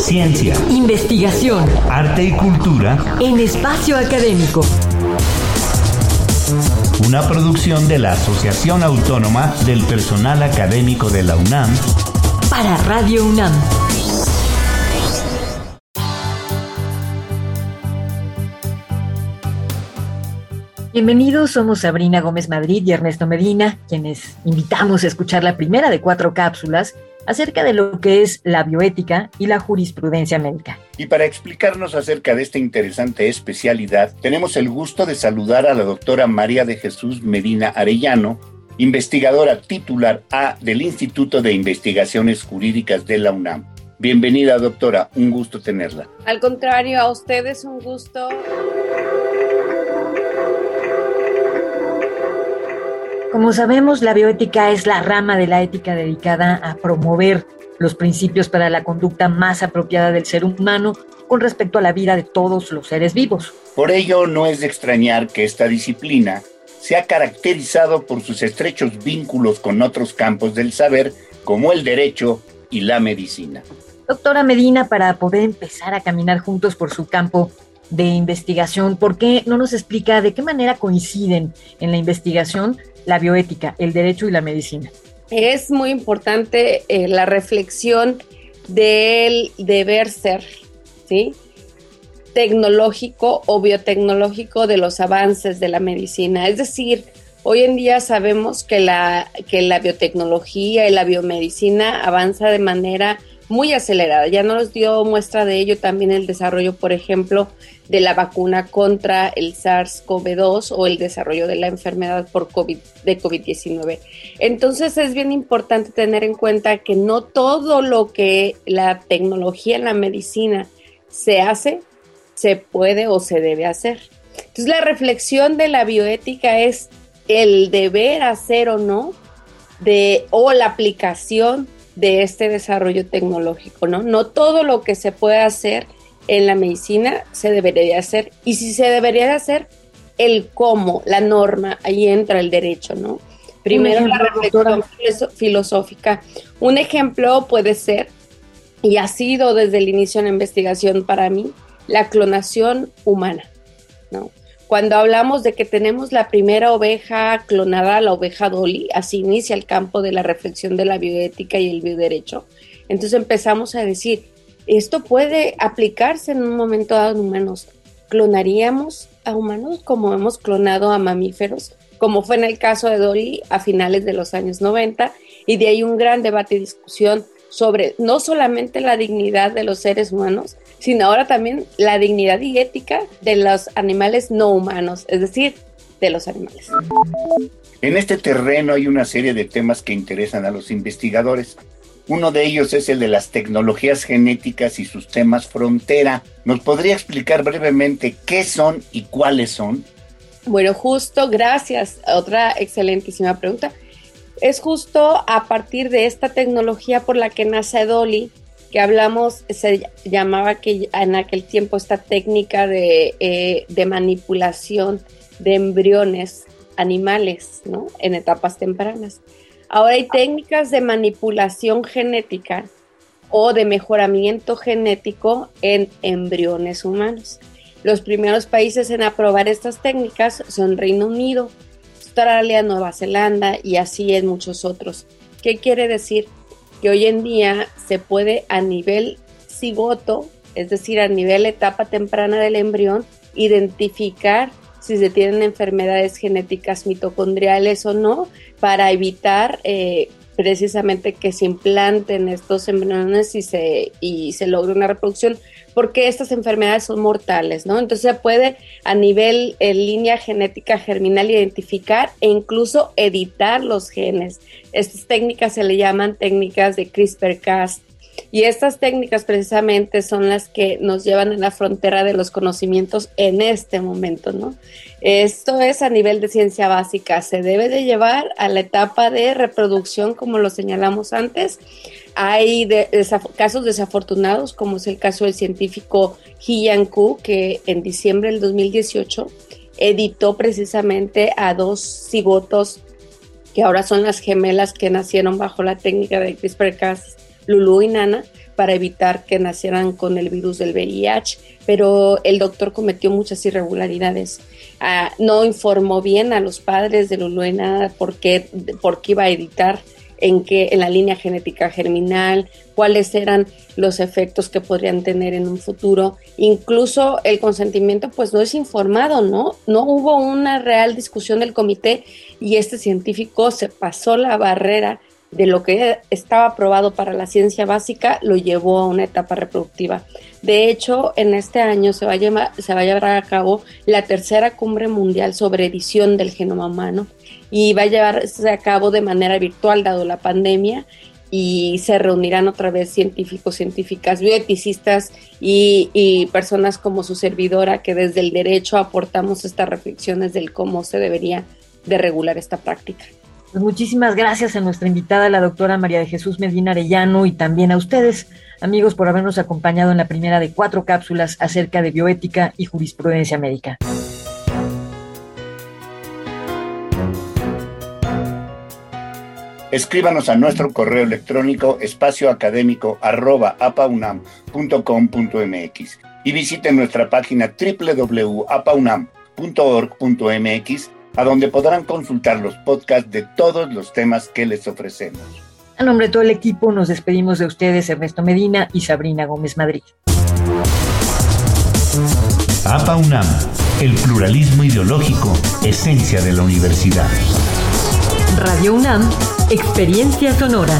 Ciencia, investigación, arte y cultura en espacio académico. Una producción de la Asociación Autónoma del Personal Académico de la UNAM para Radio UNAM. Bienvenidos, somos Sabrina Gómez Madrid y Ernesto Medina, quienes invitamos a escuchar la primera de cuatro cápsulas acerca de lo que es la bioética y la jurisprudencia médica. Y para explicarnos acerca de esta interesante especialidad, tenemos el gusto de saludar a la doctora María de Jesús Medina Arellano, investigadora titular A del Instituto de Investigaciones Jurídicas de la UNAM. Bienvenida, doctora, un gusto tenerla. Al contrario, a ustedes un gusto. Como sabemos, la bioética es la rama de la ética dedicada a promover los principios para la conducta más apropiada del ser humano con respecto a la vida de todos los seres vivos. Por ello, no es de extrañar que esta disciplina se ha caracterizado por sus estrechos vínculos con otros campos del saber, como el derecho y la medicina. Doctora Medina, para poder empezar a caminar juntos por su campo de investigación, ¿por qué no nos explica de qué manera coinciden en la investigación la bioética, el derecho y la medicina. Es muy importante eh, la reflexión del deber ser, ¿sí? Tecnológico o biotecnológico de los avances de la medicina. Es decir, hoy en día sabemos que la, que la biotecnología y la biomedicina avanza de manera muy acelerada. Ya nos dio muestra de ello también el desarrollo, por ejemplo, de la vacuna contra el SARS-CoV-2 o el desarrollo de la enfermedad por COVID, de COVID-19. Entonces es bien importante tener en cuenta que no todo lo que la tecnología en la medicina se hace, se puede o se debe hacer. Entonces la reflexión de la bioética es el deber hacer o no de o la aplicación de este desarrollo tecnológico, ¿no? No todo lo que se puede hacer en la medicina se debería hacer y si se debería hacer, el cómo, la norma, ahí entra el derecho, ¿no? Primero la reflexión filosófica. Un ejemplo puede ser, y ha sido desde el inicio de la investigación para mí, la clonación humana, ¿no? Cuando hablamos de que tenemos la primera oveja clonada, la oveja Dolly, así inicia el campo de la reflexión de la bioética y el bioderecho. Entonces empezamos a decir, esto puede aplicarse en un momento dado en humanos. ¿Clonaríamos a humanos como hemos clonado a mamíferos? Como fue en el caso de Dolly a finales de los años 90, y de ahí un gran debate y discusión sobre no solamente la dignidad de los seres humanos, sino ahora también la dignidad y ética de los animales no humanos, es decir, de los animales. En este terreno hay una serie de temas que interesan a los investigadores. Uno de ellos es el de las tecnologías genéticas y sus temas frontera. ¿Nos podría explicar brevemente qué son y cuáles son? Bueno, justo, gracias. Otra excelentísima pregunta. Es justo a partir de esta tecnología por la que nace Dolly, que hablamos, se llamaba que en aquel tiempo esta técnica de, eh, de manipulación de embriones animales, ¿no? En etapas tempranas. Ahora hay técnicas de manipulación genética o de mejoramiento genético en embriones humanos. Los primeros países en aprobar estas técnicas son Reino Unido, Australia, Nueva Zelanda y así en muchos otros. ¿Qué quiere decir? que hoy en día se puede a nivel cigoto, es decir, a nivel etapa temprana del embrión, identificar si se tienen enfermedades genéticas mitocondriales o no, para evitar eh, precisamente que se implanten estos embriones y se, y se logre una reproducción, porque estas enfermedades son mortales, ¿no? Entonces se puede a nivel en línea genética germinal identificar e incluso editar los genes. Estas técnicas se le llaman técnicas de CRISPR-Cas y estas técnicas precisamente son las que nos llevan a la frontera de los conocimientos en este momento, ¿no? Esto es a nivel de ciencia básica, se debe de llevar a la etapa de reproducción, como lo señalamos antes. Hay casos desafortunados, como es el caso del científico He Yang-Ku, que en diciembre del 2018 editó precisamente a dos cigotos que ahora son las gemelas que nacieron bajo la técnica de CRISPR-Cas Lulu y Nana, para evitar que nacieran con el virus del VIH, pero el doctor cometió muchas irregularidades. Ah, no informó bien a los padres de Luluena por qué, por qué iba a editar en qué, en la línea genética germinal, cuáles eran los efectos que podrían tener en un futuro. Incluso el consentimiento pues no es informado, ¿no? No hubo una real discusión del comité y este científico se pasó la barrera de lo que estaba aprobado para la ciencia básica lo llevó a una etapa reproductiva. De hecho, en este año se va a, llevar, a cabo la tercera cumbre mundial sobre edición del genoma humano y va a llevarse a cabo de manera virtual dado la pandemia y se reunirán otra vez científicos, científicas, bioeticistas y, y, personas como su servidora que desde el derecho aportamos estas reflexiones del cómo se debería de regular esta práctica. Pues muchísimas gracias a nuestra invitada, la doctora María de Jesús Medina Arellano, y también a ustedes, amigos, por habernos acompañado en la primera de cuatro cápsulas acerca de bioética y jurisprudencia médica. Escríbanos a nuestro correo electrónico espacioacadémico.apaunam.com.mx y visiten nuestra página www.apaunam.org.mx a donde podrán consultar los podcasts de todos los temas que les ofrecemos. A nombre de todo el equipo nos despedimos de ustedes Ernesto Medina y Sabrina Gómez Madrid. APA UNAM, el pluralismo ideológico, esencia de la universidad. Radio UNAM, experiencia sonora.